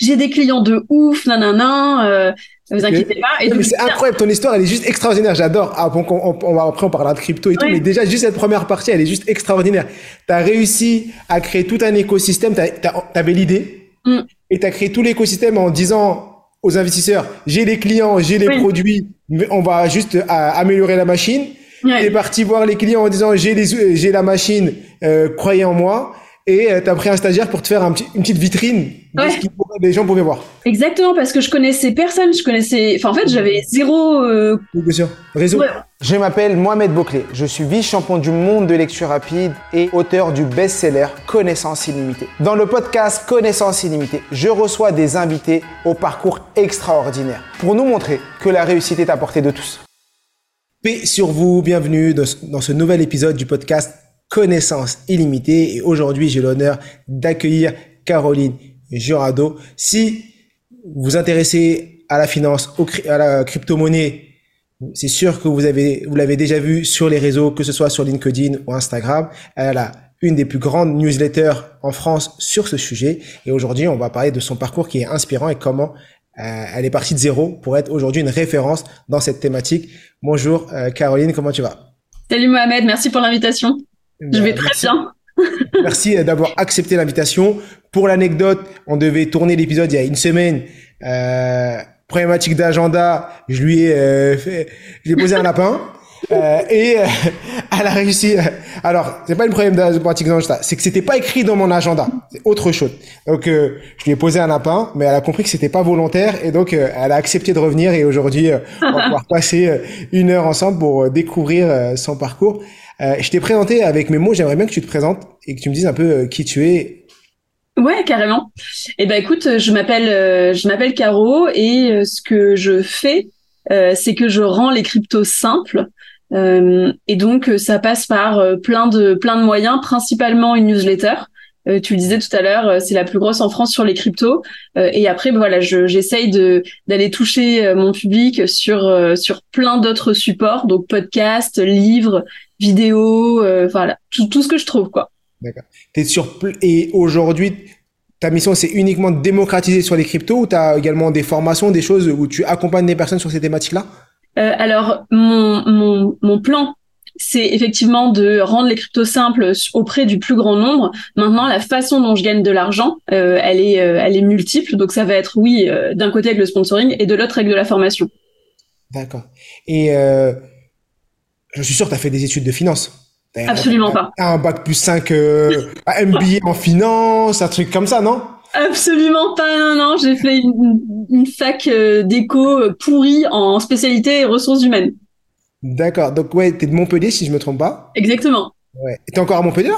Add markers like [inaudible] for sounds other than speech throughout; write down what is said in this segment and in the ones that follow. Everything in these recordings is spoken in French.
j'ai des clients de ouf, nanana. Euh, vous inquiétez pas. Et c'est incroyable, ton histoire, elle est juste extraordinaire. J'adore. Ah, bon, on, va, après, on parlera de crypto et tout, mais déjà, juste cette première partie, elle est juste extraordinaire. Tu as réussi à créer tout un écosystème. Tu avais l'idée mm. et tu as créé tout l'écosystème en disant aux investisseurs, j'ai les clients, j'ai les produits, on va juste euh, améliorer la machine. Ouais. est parti voir les clients en disant, j'ai les, j'ai la machine, euh, croyez en moi et euh, tu as pris un stagiaire pour te faire un petit, une petite vitrine de ce que les gens pouvaient voir. Exactement, parce que je connaissais personne, je connaissais, enfin en fait j'avais zéro euh... bien sûr. réseau. Je m'appelle Mohamed Bouclé, je suis vice-champion du monde de lecture rapide et auteur du best-seller Connaissance illimitée. Dans le podcast Connaissance illimitée, je reçois des invités au parcours extraordinaire pour nous montrer que la réussite est à portée de tous. Paix sur vous, bienvenue dans ce nouvel épisode du podcast connaissance illimitée. Et aujourd'hui, j'ai l'honneur d'accueillir Caroline Jurado. Si vous vous intéressez à la finance, à la crypto-monnaie, c'est sûr que vous avez, vous l'avez déjà vu sur les réseaux, que ce soit sur LinkedIn ou Instagram. Elle a une des plus grandes newsletters en France sur ce sujet. Et aujourd'hui, on va parler de son parcours qui est inspirant et comment euh, elle est partie de zéro pour être aujourd'hui une référence dans cette thématique. Bonjour euh, Caroline, comment tu vas? Salut Mohamed, merci pour l'invitation. Je vais très bien. [laughs] Merci d'avoir accepté l'invitation. Pour l'anecdote, on devait tourner l'épisode il y a une semaine. Euh, problématique d'agenda, je lui ai euh, fait, j'ai posé un lapin. [laughs] Euh, et euh, elle a réussi. Euh, alors, c'est pas une problème problématique d'agenda, c'est que c'était pas écrit dans mon agenda. C'est autre chose. Donc, je lui ai posé un lapin, mais elle a compris que c'était pas volontaire et donc elle a accepté de revenir. Et aujourd'hui, on va [laughs] pouvoir passer une heure ensemble pour découvrir son parcours. Euh, je t'ai présenté avec mes mots, j'aimerais bien que tu te présentes et que tu me dises un peu euh, qui tu es. Ouais, carrément. Eh ben écoute, je m'appelle euh, je m'appelle Caro et ce que je fais, c'est que je rends les cryptos simples. et donc ça passe par plein de plein de moyens, principalement une newsletter. tu le disais tout à l'heure, c'est la plus grosse en France sur les cryptos. et après, voilà, j'essaye de d'aller toucher mon public sur sur plein d'autres supports, donc podcasts, livres, vidéo, euh, voilà, tout, tout, ce que je trouve, quoi. D'accord. T'es sur et aujourd'hui, ta mission c'est uniquement de démocratiser sur les cryptos ou tu as également des formations, des choses où tu accompagnes des personnes sur ces thématiques-là? Euh, Alors mon, mon, mon plan c'est effectivement de rendre les cryptos simples auprès du plus grand nombre. Maintenant, la façon dont je gagne de l'argent, euh, elle est, euh, elle est multiple. Donc, ça va être oui, d'un côté avec le sponsoring et de l'autre avec de la formation. D'accord. Et je suis sûr que tu as fait des études de finance. Absolument pas. Un bac plus 5, euh, un [laughs] MBA en finance, un truc comme ça, non? Absolument pas, non, non. J'ai fait une, fac euh, d'éco euh, pourrie en spécialité ressources humaines. D'accord. Donc, ouais, tu es de Montpellier, si je me trompe pas. Exactement. Ouais. Et t'es encore à Montpellier?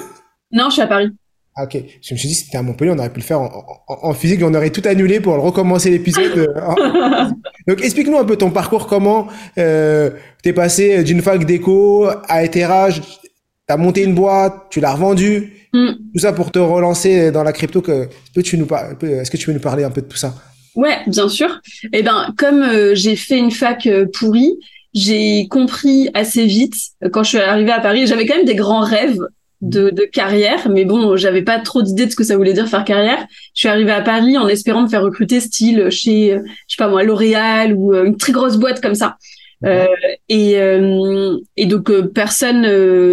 Non, je suis à Paris. Ah, ok. Je me suis dit, si c'était à Montpellier, on aurait pu le faire en, physique, on aurait tout annulé pour recommencer l'épisode. Euh, Donc, explique-nous un peu ton parcours, comment euh, t'es passé d'une fac d'éco à Etherage, t'as monté une boîte, tu l'as revendue, mm. tout ça pour te relancer dans la crypto. Que, tu nous est-ce que tu peux nous parler un peu de tout ça? Ouais, bien sûr. Eh ben, comme euh, j'ai fait une fac euh, pourrie, j'ai compris assez vite quand je suis arrivée à Paris. J'avais quand même des grands rêves de, de carrière, mais bon, j'avais pas trop d'idées de ce que ça voulait dire faire carrière. Je suis arrivée à Paris en espérant me faire recruter style chez, je sais pas moi, L'Oréal ou euh, une très grosse boîte comme ça. Euh, et, euh, et donc personne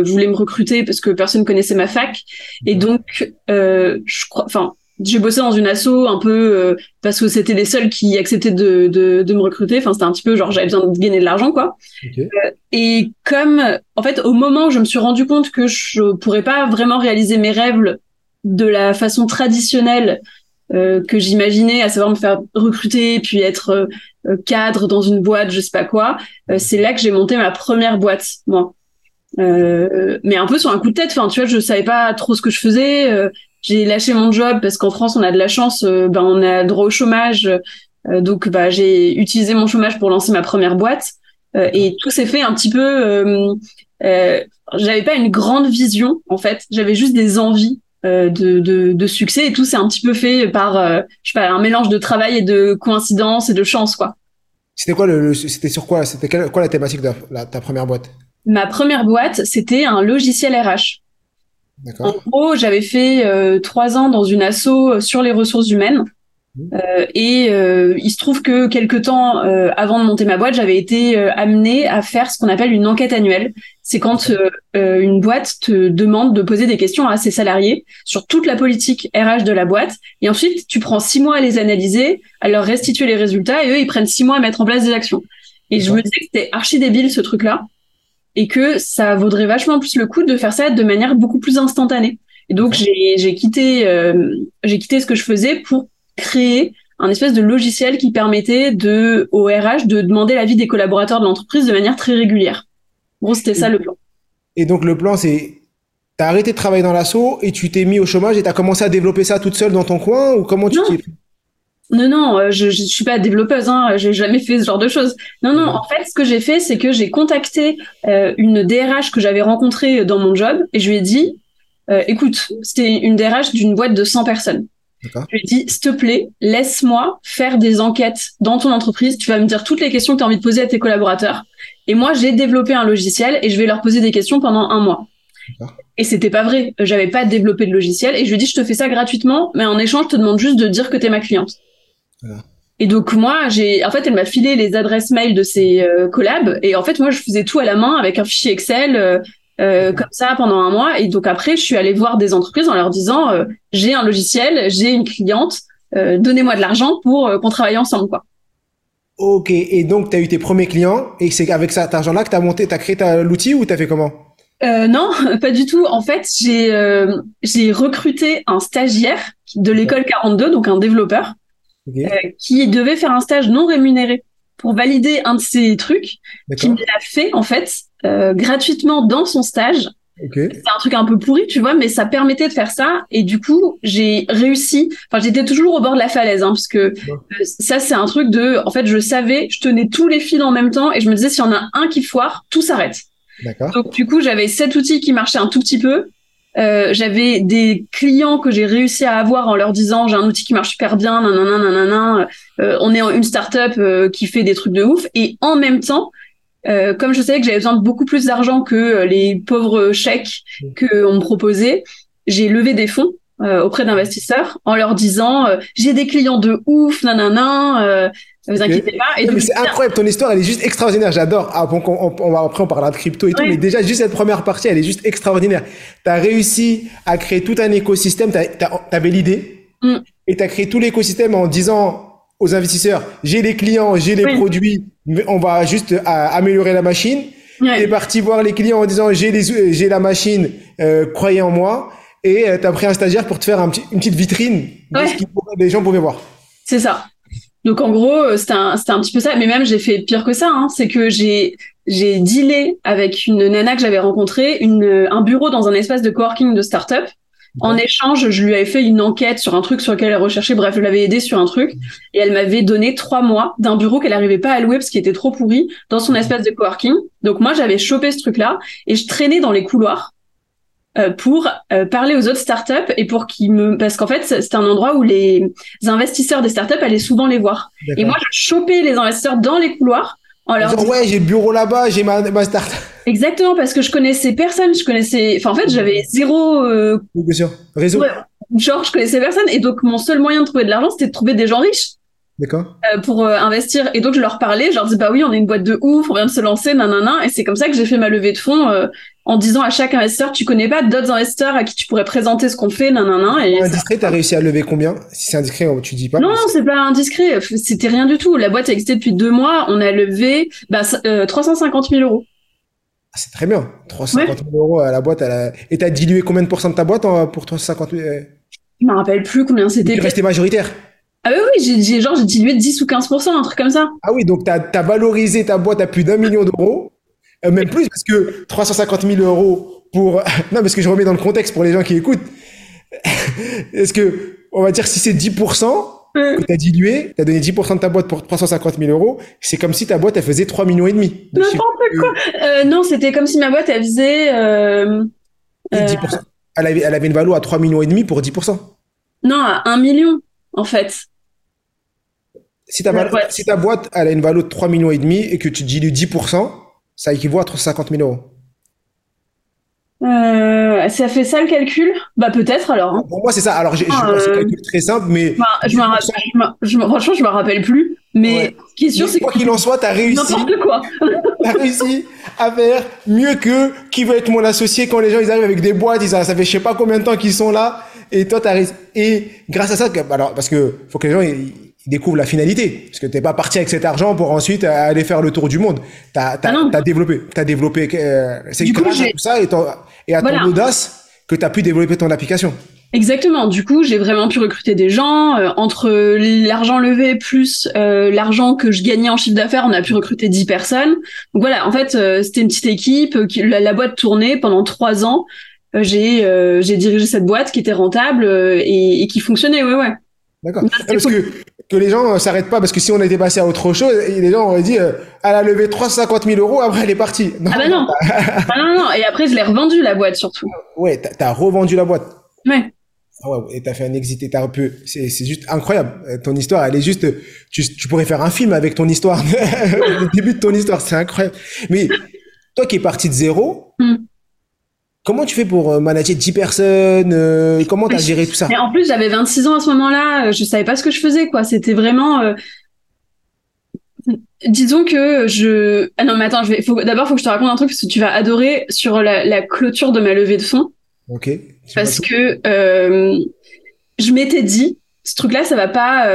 voulait me recruter parce que personne connaissait ma fac. Et donc, je crois, enfin, j'ai bossé dans une asso un peu euh, parce que c'était les seuls qui acceptaient de, de, de me recruter. Enfin, c'était un petit peu genre j'avais besoin de gagner de l'argent, quoi. Euh, et comme, en fait, au moment où je me suis rendu compte que je pourrais pas vraiment réaliser mes rêves de la façon traditionnelle euh, que j'imaginais, à savoir me faire recruter puis être cadre dans une boîte, je sais pas quoi, c'est là que j'ai monté ma première boîte, moi. mais un peu sur un coup de tête. Enfin, tu vois, je savais pas trop ce que je faisais j'ai lâché mon job parce qu'en France on a de la chance, euh, ben on a droit au chômage, euh, donc bah j'ai utilisé mon chômage pour lancer ma première boîte euh, et tout s'est fait un petit peu. j'avais pas une grande vision en fait, j'avais juste des envies de, de, de, succès et tout s'est un petit peu fait par je sais pas un mélange de travail et de coïncidence et de chance quoi. C'était quoi le, c'était sur quoi? C'était quoi la thématique de ta première boîte? Ma première boîte c'était un logiciel RH. En gros, j'avais fait euh, trois ans dans une asso sur les ressources humaines. Euh, et euh, il se trouve que quelques temps avant de monter ma boîte, j'avais été amenée à faire ce qu'on appelle une enquête annuelle. C'est quand une boîte te demande de poser des questions à ses salariés sur toute la politique RH de la boîte. Et ensuite, tu prends six mois à les analyser, à leur restituer les résultats, et eux, ils prennent six mois à mettre en place des actions. Et je me disais que c'était archi débile ce truc-là, et que ça vaudrait vachement plus le coup de faire ça de manière beaucoup plus instantanée. Et donc j'ai quitté j'ai quitté ce que je faisais pour créer un espèce de logiciel qui permettait de, au RH de demander l'avis des collaborateurs de l'entreprise de manière très régulière. Bon, c'était ça le plan. Et donc le plan, c'est tu as arrêté de travailler dans l'assaut et tu t'es mis au chômage et tu as commencé à développer ça toute seule dans ton coin ou comment tu t'es non, non, euh, je, je suis pas développeuse, hein, j'ai jamais fait ce genre de choses. Non, non, en fait, ce que j'ai fait, c'est que j'ai contacté euh, une DRH que j'avais rencontrée dans mon job et je lui ai dit, euh, écoute, c'était une DRH d'une boîte de 100 personnes. Je lui ai dit, s'il te plaît, laisse-moi faire des enquêtes dans ton entreprise. Tu vas me dire toutes les questions que tu as envie de poser à tes collaborateurs. Et moi, j'ai développé un logiciel et je vais leur poser des questions pendant un mois. Et c'était pas vrai. J'avais pas développé de logiciel. Et je lui ai dit, je te fais ça gratuitement, mais en échange, je te demande juste de dire que tu es ma cliente. Et donc moi, j'ai, en fait, elle m'a filé les adresses mail de ses euh, collabs. Et en fait, moi, je faisais tout à la main avec un fichier Excel. Euh, euh, comme ça pendant un mois. Et donc après, je suis allée voir des entreprises en leur disant euh, j'ai un logiciel, j'ai une cliente, euh, donnez-moi de l'argent pour qu'on travaille ensemble, quoi. Ok. Et donc, tu as eu tes premiers clients et c'est avec cet argent-là que tu as monté, tu as créé l'outil ou tu as fait comment? Non, [laughs] pas du tout. En fait, j'ai j'ai recruté un stagiaire de l'école 42, donc un développeur, qui devait faire un stage non rémunéré pour valider un de ces trucs, qui me l'a fait en fait euh, gratuitement dans son stage. C'est un truc un peu pourri, tu vois, mais ça permettait de faire ça. Et du coup, j'ai réussi. Enfin, j'étais toujours au bord de la falaise, hein, parce que euh, ça, c'est un truc de. En fait, je savais, je tenais tous les fils en même temps, et je me disais, s'il y en a un qui foire, tout s'arrête. Donc, du coup, j'avais cet outil qui marchait un tout petit peu. Euh, j'avais des clients que j'ai réussi à avoir en leur disant j'ai un outil qui marche super bien, nanana, nanana, euh, on est une startup euh, qui fait des trucs de ouf. Et en même temps, euh, comme je savais que j'avais besoin de beaucoup plus d'argent que les pauvres chèques qu'on me proposait, j'ai levé des fonds auprès d'investisseurs en leur disant j'ai des clients de ouf, nanana, ne vous inquiétez pas. Et c'est incroyable, ton histoire, elle est juste extraordinaire. J'adore. Ah, bon, on, va, après, on parlera de crypto et tout, mais déjà, juste cette première partie, elle est juste extraordinaire. Tu as réussi à créer tout un écosystème. Tu avais l'idée mm. et tu as créé tout l'écosystème en disant aux investisseurs, j'ai les clients, j'ai les produits, on va juste euh, améliorer la machine. Tu es parti voir les clients en disant, j'ai les, j'ai la machine, euh, croyez en moi. Et euh, tu as pris un stagiaire pour te faire un petit, une petite vitrine de ce que les gens pouvaient voir. C'est ça. Donc en gros, euh, c'était un, un petit peu ça. Mais même j'ai fait pire que ça. Hein. C'est que j'ai j'ai dealé avec une nana que j'avais rencontrée, une, un bureau dans un espace de coworking de start-up. En échange, je lui avais fait une enquête sur un truc sur lequel elle recherchait. Bref, je l'avais aidé sur un truc et elle m'avait donné trois mois d'un bureau qu'elle n'arrivait pas à louer parce qu'il était trop pourri dans son espace de coworking. Donc moi, j'avais chopé ce truc-là et je traînais dans les couloirs euh, pour euh, parler aux autres startups et pour qu'ils me parce qu'en fait c'était un endroit où les investisseurs des startups allaient souvent les voir et moi je chopais les investisseurs dans les couloirs en leur disant ouais j'ai le bureau là-bas j'ai ma, ma startup exactement parce que je connaissais personne je connaissais enfin en fait j'avais zéro euh... réseau genre je connaissais personne et donc mon seul moyen de trouver de l'argent c'était de trouver des gens riches D'accord. Euh, pour euh, investir. Et donc, je leur parlais, je leur dis, bah oui, on est une boîte de ouf, on vient de se lancer, nanana. Et c'est comme ça que j'ai fait ma levée de fonds euh, en disant à chaque investisseur, tu connais pas d'autres investisseurs à qui tu pourrais présenter ce qu'on fait, nanana. Et indiscret, t'as réussi à lever combien? Si c'est indiscret, tu dis pas. Non, non, c'est pas indiscret. C'était rien du tout. La boîte a existé depuis deux mois. On a levé bah, 350 000 euros. Ah, c'est très bien. 350 000 euros à la boîte. À la... Et t'as dilué combien de pourcents de ta boîte pour 350 000 Je me rappelle plus combien c'était. Tu restais majoritaire ah oui, oui, j'ai genre j'ai dilué de 10 ou 15%, un truc comme ça. Ah oui, donc tu as, valorisé ta boîte à plus d'un million d'euros, euh, même plus, parce que 350 000 euros pour... [laughs] non, parce que je remets dans le contexte pour les gens qui écoutent. [laughs] Est-ce que, on va dire, si c'est 10% que tu as dilué, tu as donné 10% de ta boîte pour 350 000 euros, c'est comme si ta boîte, elle faisait 3 millions et demi. N'importe quoi. Euh, non, c'était comme si ma boîte, elle faisait... Euh, 10%. Elle avait, elle avait une valeur à 3 millions et demi pour 10%. Non, à 1 million, en fait. Si ta, boîte. si ta boîte elle a une valeur de 3 millions et demi et que tu dilues 10%, ça équivaut à 350 000 euros. Euh, ça fait ça le calcul? Bah peut-être alors. Hein. Pour moi c'est ça. Alors j'ai ah, un calcul très simple, mais bah, je me rappelle, je franchement je me rappelle plus. Mais ce qui est sûr c'est quoi qu'il en soit, t'as réussi. N'importe quoi. [laughs] t'as réussi à faire mieux que qui veut être mon associé quand les gens ils arrivent avec des boîtes, ils ça fait je sais pas combien de temps qu'ils sont là et toi t'as réussi. Et grâce à ça, alors parce que faut que les gens ils, découvrent la finalité. Parce que t'es pas parti avec cet argent pour ensuite aller faire le tour du monde. T'as as, ah as développé, t'as développé. Euh, c'est grâce à tout ça et, et à ton audace que tu as pu développer ton application. Exactement. Du coup, j'ai vraiment pu recruter des gens. Euh, entre l'argent levé plus euh, l'argent que je gagnais en chiffre d'affaires, on a pu recruter 10 personnes. Donc voilà, en fait, euh, c'était une petite équipe. Qui, la, boîte tournait pendant trois ans. j'ai j'ai dirigé cette boîte qui était rentable et, et qui fonctionnait. Ouais, ouais. D'accord. Parce que, que les gens euh, s'arrêtent pas, parce que si on était passé à autre chose, les gens auraient dit, euh, elle a levé 350 000 euros, après elle est partie. Non, ah bah non. ah non, non. Et après, je l'ai revendu la boîte surtout. Ouais, t'as as revendu la boîte. Ouais. Ah ouais, et t'as fait un exit, et t'as un peu, c'est, c'est juste incroyable. Euh, ton histoire, elle est juste, tu, tu pourrais faire un film avec ton histoire. [laughs] Le début de ton histoire, c'est incroyable. Mais toi qui es parti de zéro, hmm. Comment tu fais pour euh, manager 10 personnes euh, Comment tu as géré tout ça? Mais En plus, j'avais 26 ans à ce moment-là. Euh, je savais pas ce que je faisais. quoi. C'était vraiment... Disons que je... Ah non, mais attends, je vais... Faut... d'abord, il faut que je te raconte un truc parce que tu vas adorer sur la, clôture de ma levée de fonds. Ok. Parce que je m'étais dit, ce truc-là, ça va pas...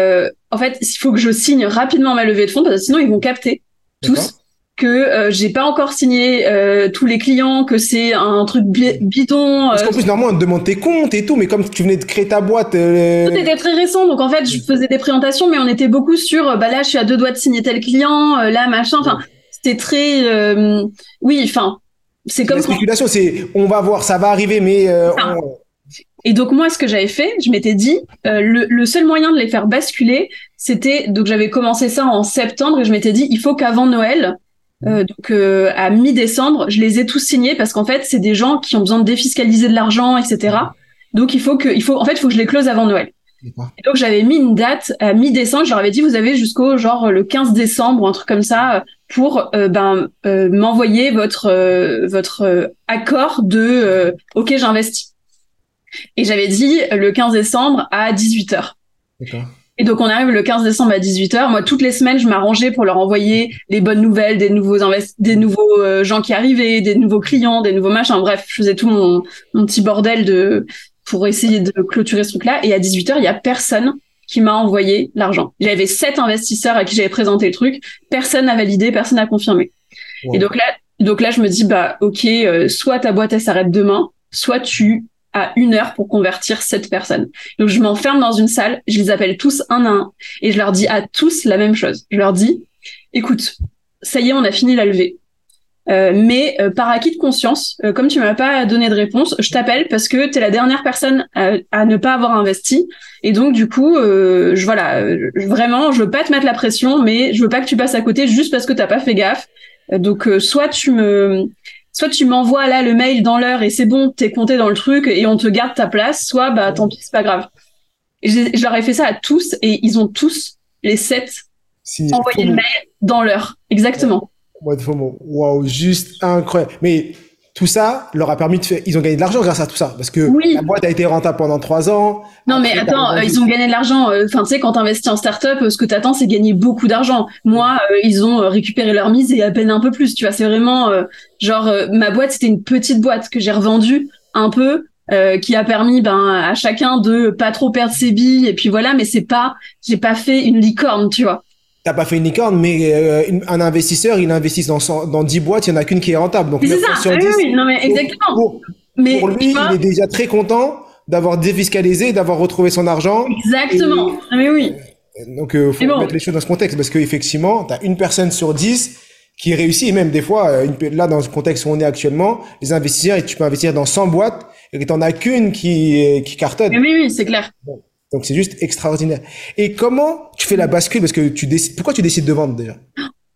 En fait, il faut que je signe rapidement ma levée de fonds parce que sinon, ils vont capter tous que euh, j'ai pas encore signé euh, tous les clients, que c'est un truc bidon. Parce qu'en euh, plus, normalement, on te demande tes comptes et tout, mais comme tu venais de créer ta boîte. Tout était très récent, donc en fait, je faisais des présentations, mais on était beaucoup sur, bah là, je suis à deux doigts de signer tel client, là, machin. Enfin, c'était très, oui, enfin, c'est comme. La spéculation, c'est, on va voir, ça va arriver, mais. Et donc moi, ce que j'avais fait, je m'étais dit, le, le, seul moyen de les faire basculer, c'était donc j'avais commencé ça en septembre et je m'étais dit, il faut qu'avant Noël, euh, donc euh, à mi-décembre, je les ai tous signés parce qu'en fait, c'est des gens qui ont besoin de défiscaliser de l'argent, etc. Donc il faut que, il faut, en fait, il faut que je les close avant Noël. Et donc j'avais mis une date à mi-décembre. Je leur avais dit vous avez jusqu'au genre le 15 décembre un truc comme ça pour euh, ben m'envoyer votre votre accord de OK j'investis. Et j'avais dit le 15 décembre à 18 h D'accord. Et donc on arrive le 15 décembre à 18h. Moi toutes les semaines je m'arrangeais pour leur envoyer les bonnes nouvelles, des nouveaux des nouveaux euh, gens qui arrivaient, des nouveaux clients, des nouveaux machins. Bref, je faisais tout mon, mon petit bordel de pour essayer de clôturer ce truc-là. Et à 18h il y a personne qui m'a envoyé l'argent. J'avais sept investisseurs à qui j'avais présenté le truc. Personne n'a validé, personne n'a confirmé. Et donc là, donc là je me dis bah ok, euh, soit ta boîte elle s'arrête demain, soit tu à une heure pour convertir cette personne. Donc je m'enferme dans une salle, je les appelle tous un à un et je leur dis à tous la même chose. Je leur dis, écoute, ça y est, on a fini la levée. Euh, mais euh, par acquis de conscience, euh, comme tu m'as pas donné de réponse, je t'appelle parce que tu es la dernière personne à, ne pas avoir investi. Et donc du coup, je voilà, vraiment, je veux pas te mettre la pression, mais je veux pas que tu passes à côté juste parce que t'as pas fait gaffe. donc soit tu me soit tu m'envoies là le mail dans l'heure et c'est bon, t'es compté dans le truc et on te garde ta place, soit bah tant pis, c'est pas grave. je leur ai fait ça à tous et ils ont tous les sept envoyé le mail dans l'heure, exactement. Waouh, juste incroyable. Mais tout ça leur a permis de faire, ils ont gagné de l'argent grâce à tout ça, parce que la boîte a été rentable pendant trois ans. Non, mais attends, euh, ils ont gagné de l'argent. Euh, enfin, tu sais, quand t'investis en startup, ce que t'attends, c'est gagner beaucoup d'argent. Moi, euh, ils ont récupéré leur mise et à peine un peu plus. Tu vois, c'est vraiment genre ma boîte, c'était une petite boîte que j'ai revendue un peu. qui a permis ben à chacun de pas trop perdre ses billes et puis voilà mais c'est pas j'ai pas fait une licorne tu vois T'as pas fait une licorne, mais euh, un investisseur, il investit dans, dans 10 boîtes, il y en a qu'une qui est rentable. Donc, c'est ça. oui, oui, non, mais exactement. Pour, mais pour lui, il est déjà très content d'avoir défiscalisé, d'avoir retrouvé son argent. Exactement. Ah, mais oui. Euh, donc, il euh, faut mettre les choses dans ce contexte parce qu'effectivement, tu as une personne sur 10 qui réussit. Et même des fois, là, dans le contexte où on est actuellement, les investisseurs, tu peux investir dans 100 boîtes et tu n'en as qu'une qui, qui cartonne. Mais oui, oui, c'est clair. Donc c'est juste extraordinaire. Et comment tu fais la bascule? Parce que tu décides pourquoi tu décides de vendre déjà?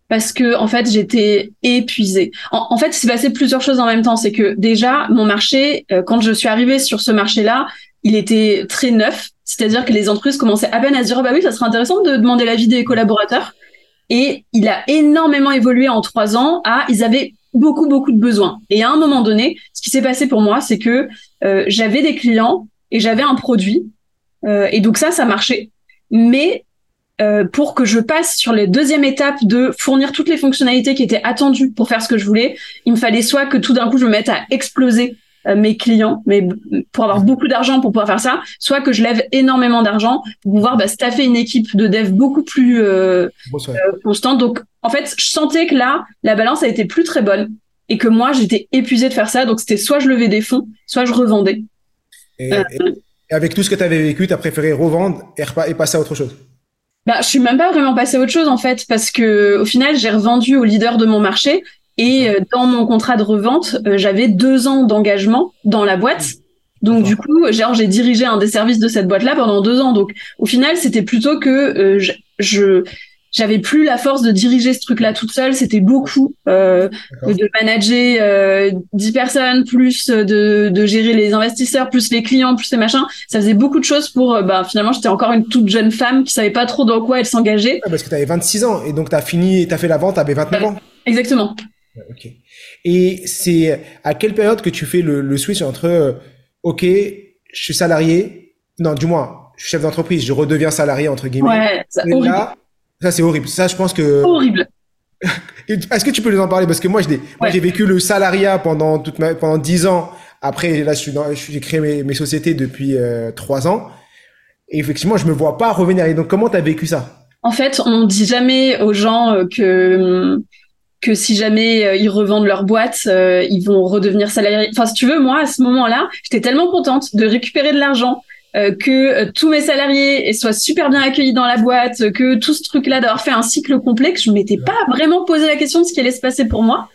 Parce que en fait j'étais épuisée. En, fait, il s'est passé plusieurs choses en même temps. C'est que déjà mon marché, euh, quand je suis arrivée sur ce marché-là, il était très neuf. C'est-à-dire que les entreprises commençaient à peine à se dire oh, bah oui, ça serait intéressant de demander l'avis des collaborateurs. Et il a énormément évolué en trois ans. À ils avaient beaucoup beaucoup de besoins. Et à un moment donné, ce qui s'est passé pour moi, c'est que euh, j'avais des clients et j'avais un produit, euh, et donc ça, ça marchait. Mais euh, pour que je passe sur les deuxième étape de fournir toutes les fonctionnalités qui étaient attendues pour faire ce que je voulais, il me fallait soit que tout d'un coup je me mette à exploser euh, mes clients, mais pour avoir beaucoup d'argent pour pouvoir faire ça, soit que je lève énormément d'argent pour pouvoir bah, staffer une équipe de dev beaucoup plus constante. Donc en fait, je sentais que là, la balance a été plus très bonne et que moi j'étais épuisée de faire ça. Donc c'était soit je levais des fonds, soit je revendais. Et, avec tout ce que tu avais vécu, tu as préféré revendre et passer à autre chose? Bah, je suis même pas vraiment passée à autre chose en fait, parce que au final, j'ai revendu au leader de mon marché et euh, dans mon contrat de revente, euh, j'avais deux ans d'engagement dans la boîte. Donc du coup, genre j'ai dirigé un des services de cette boîte-là pendant deux ans. Donc au final, c'était plutôt que euh, je j'avais plus la force de diriger ce truc-là toute seule. C'était beaucoup euh, de manager euh, 10 personnes, plus de, de gérer les investisseurs, plus les clients, plus les machins. Ça faisait beaucoup de choses pour. Euh, bah, finalement, j'étais encore une toute jeune femme qui savait pas trop dans quoi elle s'engageait. parce que tu avais 26 ans et donc tu as fini, tu as fait la vente, tu avais 29 ans. Exactement. Ok. Et c'est à quelle période que tu fais le, le switch entre euh, OK, je suis salarié, non, du moins, je suis chef d'entreprise, je redeviens salarié entre guillemets. Ouais, ça, horrible. Ça, c'est horrible. Ça, je pense que. Horrible. [laughs] Est-ce que tu peux nous en parler? Parce que moi, j'ai vécu le salariat pendant toute ma... pendant dix ans. Après, là, j'ai créé mes, mes sociétés depuis euh, trois ans. Et effectivement, je me vois pas revenir. Et donc, comment tu as vécu ça? En fait, on dit jamais aux gens euh, que que si jamais euh, ils revendent leur boîte, ils vont redevenir salariés. Enfin, si tu veux, moi, à ce moment-là, j'étais tellement contente de récupérer de l'argent, euh, que euh, tous mes salariés soient super bien accueillis dans la boîte, que tout ce truc-là d'avoir fait un cycle complet, que je m'étais pas vraiment posé la question de ce qui allait se passer pour moi.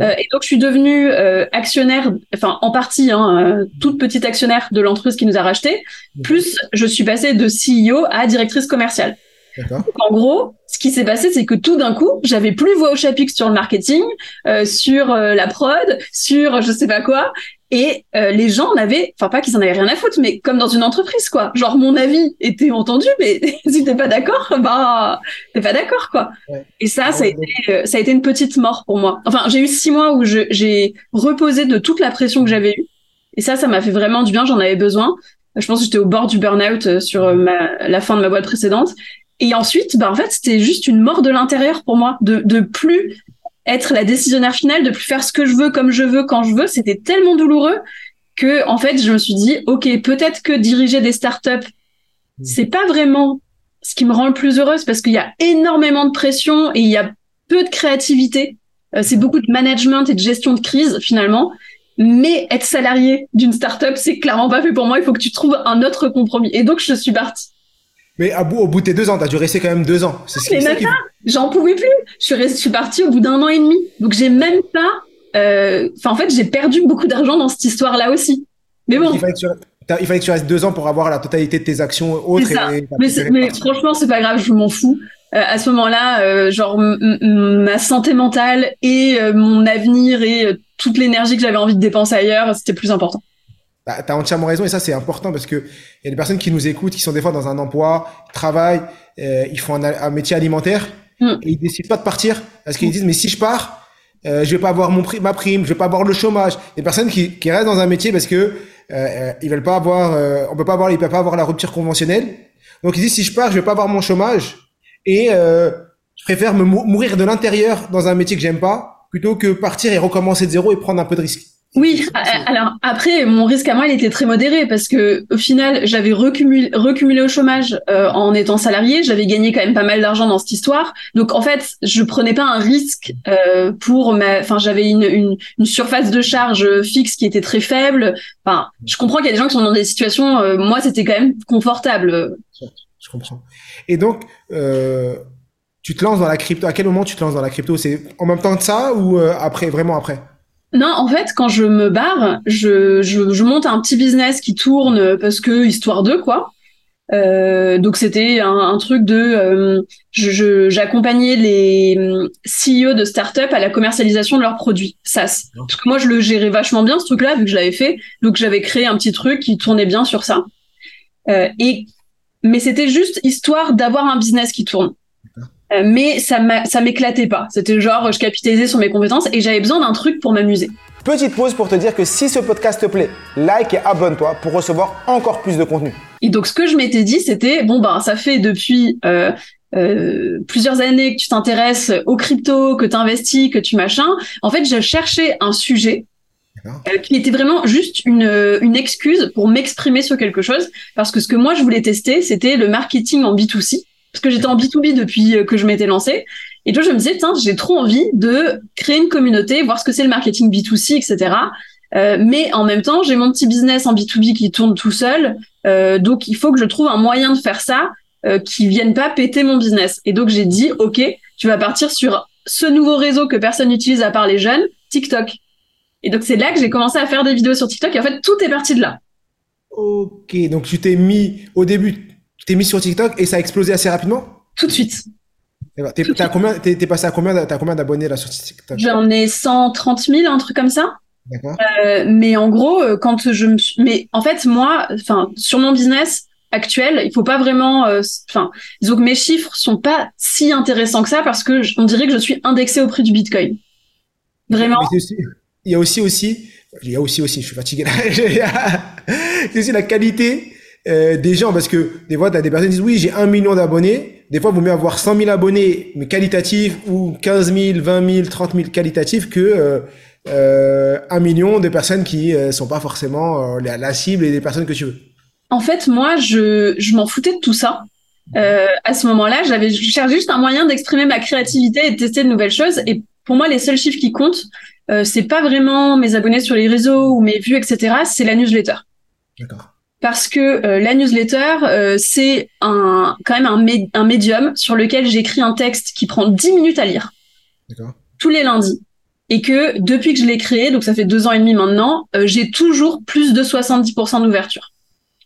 Euh, et donc je suis devenue actionnaire, enfin en partie, hein, toute petite actionnaire de l'entreprise qui nous a racheté. Plus je suis passée de CEO à directrice commerciale. En gros, ce qui s'est passé, c'est que tout d'un coup, j'avais plus voix au chapitre sur le marketing, sur la prod, sur je sais pas quoi, et euh, les gens n'avaient, enfin pas qu'ils en avaient rien à foutre, mais comme dans une entreprise, quoi. Genre mon avis était entendu, mais [laughs] si t'es pas d'accord, [laughs] bah t'es pas d'accord, quoi. Et ça, ça a été, euh, ça a été une petite mort pour moi. Enfin, j'ai eu six mois où j'ai reposé de toute la pression que j'avais eue, et ça, ça m'a fait vraiment du bien. J'en avais besoin. Je pense que j'étais au bord du burn-out euh, sur ma, la fin de ma boîte précédente. Et ensuite, bah en fait, c'était juste une mort de l'intérieur pour moi, de de plus être la décisionnaire finale, de plus faire ce que je veux comme je veux quand je veux, c'était tellement douloureux que en fait je me suis dit ok peut-être que diriger des startups mmh. c'est pas vraiment ce qui me rend le plus heureuse parce qu'il y a énormément de pression et il y a peu de créativité. Euh, c'est beaucoup de management et de gestion de crise finalement. Mais être salarié d'une startup, c'est clairement pas fait pour moi. Il faut que tu trouves un autre compromis. Et donc, je suis partie. Mais à bout, au bout de tes deux ans, t'as dû rester quand même deux ans. C'est ce même pas. J'en pouvais plus. Je suis, restée, je suis partie au bout d'un an et demi. Donc j'ai même pas. Euh, enfin, en fait, j'ai perdu beaucoup d'argent dans cette histoire-là aussi. Mais bon. Il fallait, que tu, il fallait que tu restes deux ans pour avoir la totalité de tes actions autres. Et, mais, mais franchement, c'est pas grave. Je m'en fous. Euh, à ce moment-là, euh, genre ma santé mentale et mon avenir et toute l'énergie que j'avais envie de dépenser ailleurs, c'était plus important. Bah, tu as entièrement raison et ça c'est important parce que il y a des personnes qui nous écoutent qui sont des fois dans un emploi, ils travaillent, euh, ils font un, métier alimentaire mm. et ils décident pas de partir parce qu'ils disent mais si je pars, euh, je vais pas avoir mon prix, ma prime, je vais pas avoir le chômage. Des personnes qui, qui restent dans un métier parce que euh, euh ils veulent pas avoir, euh, on peut pas avoir, ils peuvent pas avoir la rupture conventionnelle. Donc ils disent si je pars, je vais pas avoir mon chômage et euh, je préfère me mourir de l'intérieur dans un métier que j'aime pas plutôt que partir et recommencer de zéro et prendre un peu de risque. Oui, alors après, mon risque à moi, il était très modéré parce que au final, j'avais recumulé, recumulé au chômage euh, en étant salarié, j'avais gagné quand même pas mal d'argent dans cette histoire. Donc en fait, je prenais pas un risque euh, pour ma, enfin j'avais une, une, une, surface de charge fixe qui était très faible. Enfin, je comprends qu'il y a des gens qui sont dans des situations, euh, moi c'était quand même confortable. Je comprends. Et donc, euh, tu te lances dans la crypto. À quel moment tu te lances dans la crypto? C'est en même temps que ça ou après, vraiment après? Non, en fait, quand je me barre, je, je, je, monte un petit business qui tourne parce que histoire de quoi. Euh, donc c'était un, un, truc de, euh, j'accompagnais les euh, CEO de start-up à la commercialisation de leurs produits SaaS. Parce que moi je le gérais vachement bien ce truc-là vu que je l'avais fait, donc j'avais créé un petit truc qui tournait bien sur ça. Euh, et mais c'était juste histoire d'avoir un business qui tourne. Euh, mais ça m'a- ça m'éclatait pas. C'était genre, je capitalisais sur mes compétences et j'avais besoin d'un truc pour m'amuser. Petite pause pour te dire que si ce podcast te plaît, like et abonne-toi pour recevoir encore plus de contenu. Et donc, ce que je m'étais dit, c'était, bon, ben, ça fait depuis euh, euh, plusieurs années que tu t'intéresses aux crypto, que tu investis, que tu machin. En fait, je cherchais un sujet euh, qui était vraiment juste une, euh, une excuse pour m'exprimer sur quelque chose. Parce que ce que moi, je voulais tester, c'était le marketing en B2C. Parce que j'étais en B2B depuis euh, que je m'étais lancée. Et toi, je me disais, tiens, j'ai trop envie de créer une communauté, voir ce que c'est le marketing B2C, etc. Euh, mais en même temps, j'ai mon petit business en B2B qui tourne tout seul. Euh, donc, il faut que je trouve un moyen de faire ça euh, qui vienne pas péter mon business. Et donc, j'ai dit, OK, tu vas partir sur ce nouveau réseau que personne n'utilise à part les jeunes, TikTok. Et donc, c'est là que j'ai commencé à faire des vidéos sur TikTok. Et en fait, tout est parti de là. Ok, donc tu t'es mis au début, t'es mis sur TikTok et ça a explosé assez rapidement? Tout de suite. T'es, t'es passé à combien, t'as combien d'abonnés là sur TikTok? J'en ai 130 000, un truc comme ça. D'accord. Euh, mais en gros, euh, quand je me suis... Mais en fait, moi, enfin, sur mon business actuel, il faut pas vraiment... euh, Enfin, disons que mes chiffres sont pas si intéressants que ça parce que je- on dirait que je suis indexée au prix du Bitcoin. Vraiment. Aussi- il y a aussi aussi, il y a aussi aussi, je suis fatigué là. [laughs] c'est aussi la qualité euh, des gens parce que des fois t'as des personnes qui disent oui j'ai un million d'abonnés. Des fois il vaut mieux avoir 100 000 abonnés mais qualitatifs ou 15 000, 20 000, 30 000 qualitatifs que euh, euh, un million de personnes qui sont pas forcément la, la cible et des personnes que tu veux. En fait, moi, je, je m'en foutais de tout ça. À ce moment-là, j'avais je cherchais juste un moyen d'exprimer ma créativité et de tester de nouvelles choses. Et pour moi, les seuls chiffres qui comptent, euh, c'est pas vraiment mes abonnés sur les réseaux ou mes vues, etc. C'est la newsletter. D'accord. Parce que euh, la newsletter, euh, c'est un, quand même un, mé- un médium sur lequel j'écris un texte qui prend 10 minutes à lire tous les lundis. Et que depuis que je l'ai créé, donc ça fait deux ans et demi maintenant, euh, j'ai toujours plus de 70% d'ouverture.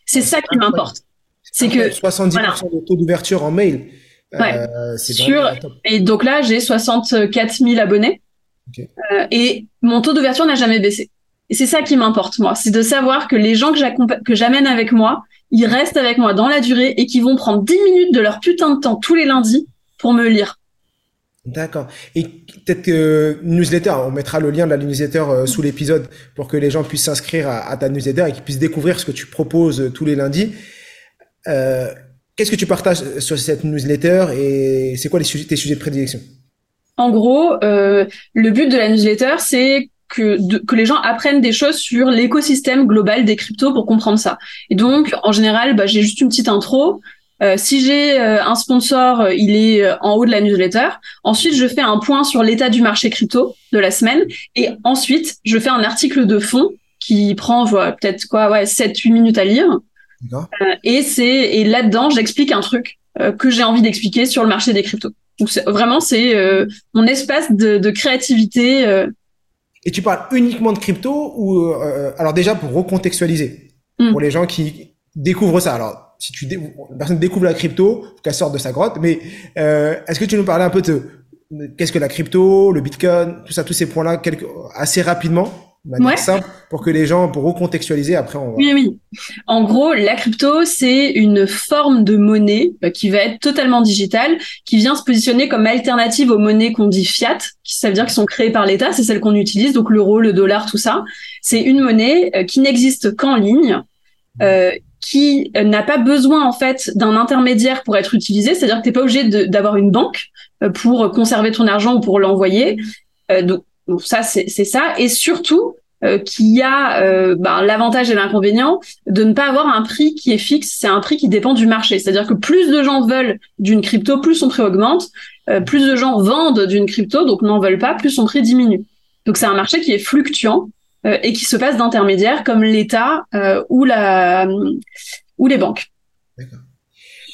C'est ça qui m'importe. C'est que 70% voilà. de taux d'ouverture en mail. Ouais. Euh, c'est Sur-. Et donc là, j'ai 64 000 abonnés. Ok. Euh, et mon taux d'ouverture n'a jamais baissé. Et c'est ça qui m'importe, moi. C'est de savoir que les gens que j'amène avec moi, ils restent avec moi dans la durée et qu'ils vont prendre 10 minutes de leur putain de temps tous les lundis pour me lire. D'accord. Et peut-être que newsletter, on mettra le lien de la newsletter euh, sous l'épisode pour que les gens puissent s'inscrire à, à ta newsletter et qu'ils puissent découvrir ce que tu proposes euh, tous les lundis. Euh, Qu'est-ce que tu partages sur cette newsletter et c'est quoi les sujets, tes sujets de prédilection? En gros, euh, le but de la newsletter, c'est que, de- que les gens apprennent des choses sur l'écosystème global des cryptos pour comprendre ça. Et donc, en général, bah, j'ai juste une petite intro. Euh, si j'ai euh, un sponsor, euh, il est euh, en haut de la newsletter. Ensuite, je fais un point sur l'état du marché crypto de la semaine. Et ensuite, je fais un article de fond qui prend voilà, peut-être quoi, ouais, 7-8 minutes à lire. Euh, et c'est et là-dedans, j'explique un truc euh, que j'ai envie d'expliquer sur le marché des cryptos. Donc vraiment, c'est euh, mon espace de, de créativité. Et tu parles uniquement de crypto ou euh, alors déjà pour recontextualiser Mm. pour les gens qui découvrent ça. Alors si tu dé- la personne découvre la crypto, faut qu'elle sorte de sa grotte. Mais euh, est-ce que tu nous parlais un peu de, de qu'est-ce que la crypto, le Bitcoin, tout ça, tous ces points-là, quelques, assez rapidement, Ouais. simple, pour que les gens pour recontextualiser. Après, on va. Oui, oui. En gros, la crypto, c'est une forme de monnaie euh, qui va être totalement digitale, qui vient se positionner comme alternative aux monnaies qu'on dit fiat, qui ça veut dire qu'ils sont créées par l'État, c'est celle qu'on utilise, donc l'euro, le dollar, tout ça. C'est une monnaie euh, qui n'existe qu'en ligne, euh, qui euh, n'a pas besoin en fait d'un intermédiaire pour être utilisée, c'est-à-dire que t'es pas obligé d'avoir une banque pour conserver ton argent ou pour l'envoyer. Euh, donc, donc ça, c'est ça. Et surtout, euh, qu'il y a euh, ben, l'avantage et l'inconvénient de ne pas avoir un prix qui est fixe, c'est un prix qui dépend du marché. C'est-à-dire que plus de gens veulent d'une crypto, plus son prix augmente, euh, plus de gens vendent d'une crypto, donc n'en veulent pas, plus son prix diminue. Donc c'est un marché qui est fluctuant euh, et qui se passe d'intermédiaires comme l'État ou ou les banques.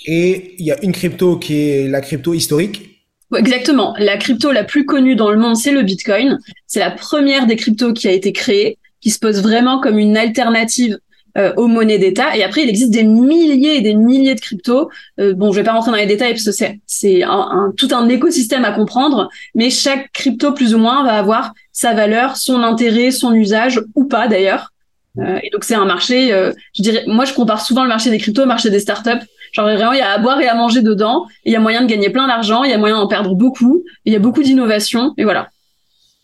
Et il y a une crypto qui est la crypto historique. Exactement. La crypto la plus connue dans le monde, c'est le Bitcoin. C'est la première des cryptos qui a été créée, qui se pose vraiment comme une alternative euh, aux monnaies d'État. Et après, il existe des milliers et des milliers de cryptos. Euh, bon, je vais pas rentrer dans les détails parce que c'est tout un écosystème à comprendre. Mais chaque crypto, plus ou moins, va avoir sa valeur, son intérêt, son usage ou pas d'ailleurs. Euh, et donc c'est un marché. euh, je dirais, moi, je compare souvent le marché des cryptos au marché des startups Genre vraiment, il y a à boire et à manger dedans. Il y a moyen de gagner plein d'argent. Il y a moyen d'en perdre beaucoup. Il y a beaucoup d'innovation. Et voilà.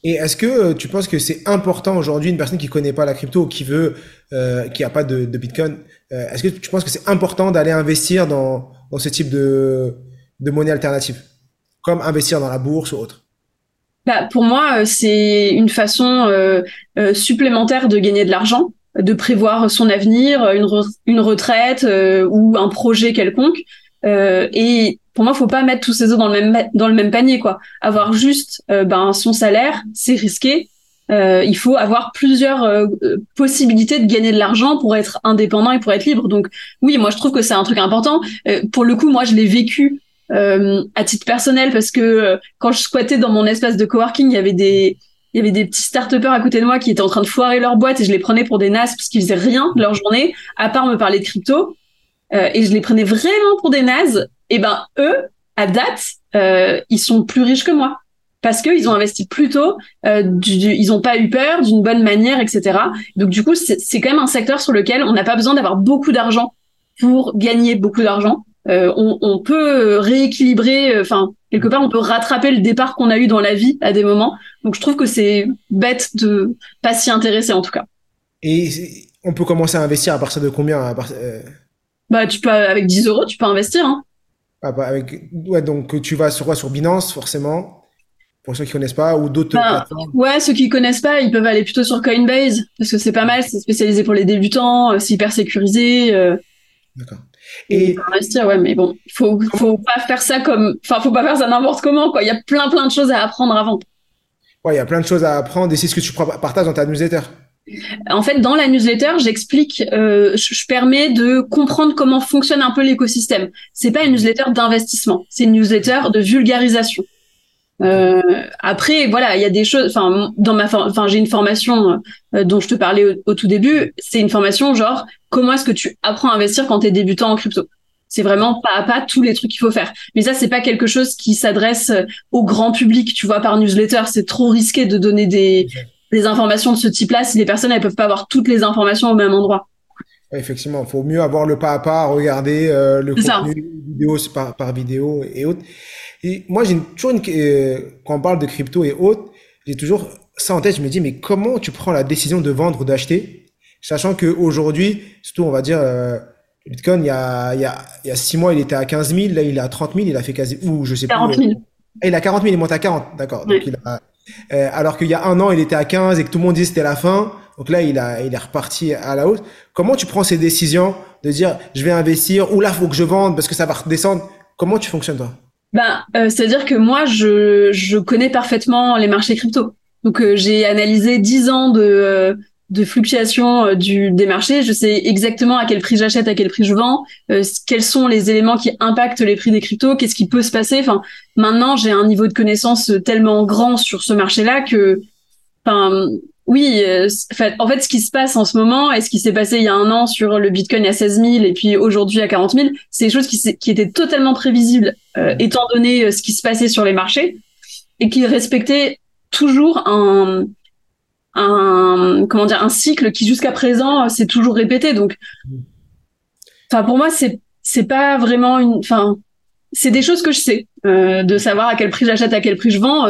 Et est-ce que euh, tu penses que c'est important aujourd'hui une personne qui connaît pas la crypto ou qui veut, euh, qui a pas de, de Bitcoin, euh, est-ce que tu penses que c'est important d'aller investir dans, dans ce type de, de monnaie alternative, comme investir dans la bourse ou autre bah, pour moi, c'est une façon euh, supplémentaire de gagner de l'argent, de prévoir son avenir, une, une retraite ou un projet quelconque. et pour moi, faut pas mettre tous ses œufs dans le même dans le même panier, quoi. Avoir juste ben son salaire, c'est risqué. il faut avoir plusieurs possibilités de gagner de l'argent pour être indépendant et pour être libre. Donc oui, moi je trouve que c'est un truc important. pour le coup, moi je l'ai vécu euh, à titre personnel parce que euh, quand je squattais dans mon espace de coworking, il y avait des il y avait des petits start à côté de moi qui étaient en train de foirer leur boîte et je les prenais pour des nazes parce qu'ils faisaient rien de leur journée à part me parler de crypto euh, et je les prenais vraiment pour des nazes. Et ben eux, à date, euh, ils sont plus riches que moi parce qu'ils ont investi plus tôt, euh, du, ils n'ont pas eu peur d'une bonne manière, etc. Donc du coup, c'est quand même un secteur sur lequel on n'a pas besoin d'avoir beaucoup d'argent pour gagner beaucoup d'argent. Euh, on, on, peut rééquilibrer, euh, enfin quelque part on peut rattraper le départ qu'on a eu dans la vie à des moments. Donc je trouve que c'est bête de pas s'y intéresser en tout cas. Et on peut commencer à investir à partir de combien à euh? Bah tu peux avec 10 euros tu peux investir. Hein. Ah, bah, avec ouais donc tu vas sur quoi? Sur Binance forcément pour ceux qui connaissent pas ou d'autres bah, ouais ceux qui connaissent pas ils peuvent aller plutôt sur Coinbase parce que c'est pas mal c'est spécialisé pour les débutants c'est hyper sécurisé d'accord et investir, ouais, mais bon, faut faut pas faire ça comme, enfin, faut pas faire ça n'importe comment, quoi. Il y a plein plein de choses à apprendre avant. Ouais, il y a plein de choses à apprendre et c'est ce que tu partages dans ta newsletter. En fait, dans la newsletter, j'explique, euh, je, permets de comprendre comment fonctionne un peu l'écosystème. C'est pas une newsletter d'investissement, c'est une newsletter de vulgarisation. Euh, après, voilà, il y a des choses. Enfin, dans ma, enfin, j'ai une formation euh, dont je te parlais au, tout début. C'est une formation genre comment est-ce que tu apprends à investir quand tu es débutant en crypto? C'est vraiment pas à pas tous les trucs qu'il faut faire. Mais ça, c'est pas quelque chose qui s'adresse euh, au grand public. Tu vois, par newsletter, c'est trop risqué de donner des, des informations de ce type-là si les personnes elles peuvent pas avoir toutes les informations au même endroit. effectivement, il faut mieux avoir le pas à pas, regarder le contenu vidéo par, par vidéo et autres. Et moi, j'ai toujours une, euh, quand on parle de crypto et autres, j'ai toujours ça en tête. Je me dis, mais comment tu prends la décision de vendre ou d'acheter, sachant qu'aujourd'hui, surtout, on va dire, euh, Bitcoin, il y a, il y a, il y a six mois, il était à 15 000, là, il est à 30 000, il a fait quasi, ou je sais 40 000. Et il a 40 000, il monte à 40, d'accord. Euh, alors qu'il y a un an, il était à 15 et que tout le monde disait c'était la fin. Donc là, il a, il est reparti à la hausse. Comment tu prends ces décisions de dire, je vais investir, ou là, faut que je vende parce que ça va redescendre? Comment tu fonctionnes, toi? Ben, euh, c'est-à-dire que moi, je, je connais parfaitement les marchés crypto. Donc, euh, j'ai analysé 10 ans de, euh, de fluctuation du, des marchés. Je sais exactement à quel prix j'achète, à quel prix je vends, quels sont les éléments qui impactent les prix des cryptos, qu'est-ce qui peut se passer. Enfin, maintenant, j'ai un niveau de connaissance tellement grand sur ce marché-là que, enfin, oui, euh, en fait, ce qui se passe en ce moment et ce qui s'est passé il y a un an sur le Bitcoin à 16 000 et puis aujourd'hui à 40 000, c'est des choses qui, qui étaient totalement prévisibles euh, étant donné euh, ce qui se passait sur les marchés et qui respectaient toujours un, un comment dire un cycle qui jusqu'à présent s'est toujours répété. Donc, enfin pour moi c'est c'est pas vraiment une, enfin c'est des choses que je sais de savoir à quel prix j'achète, à quel prix je vends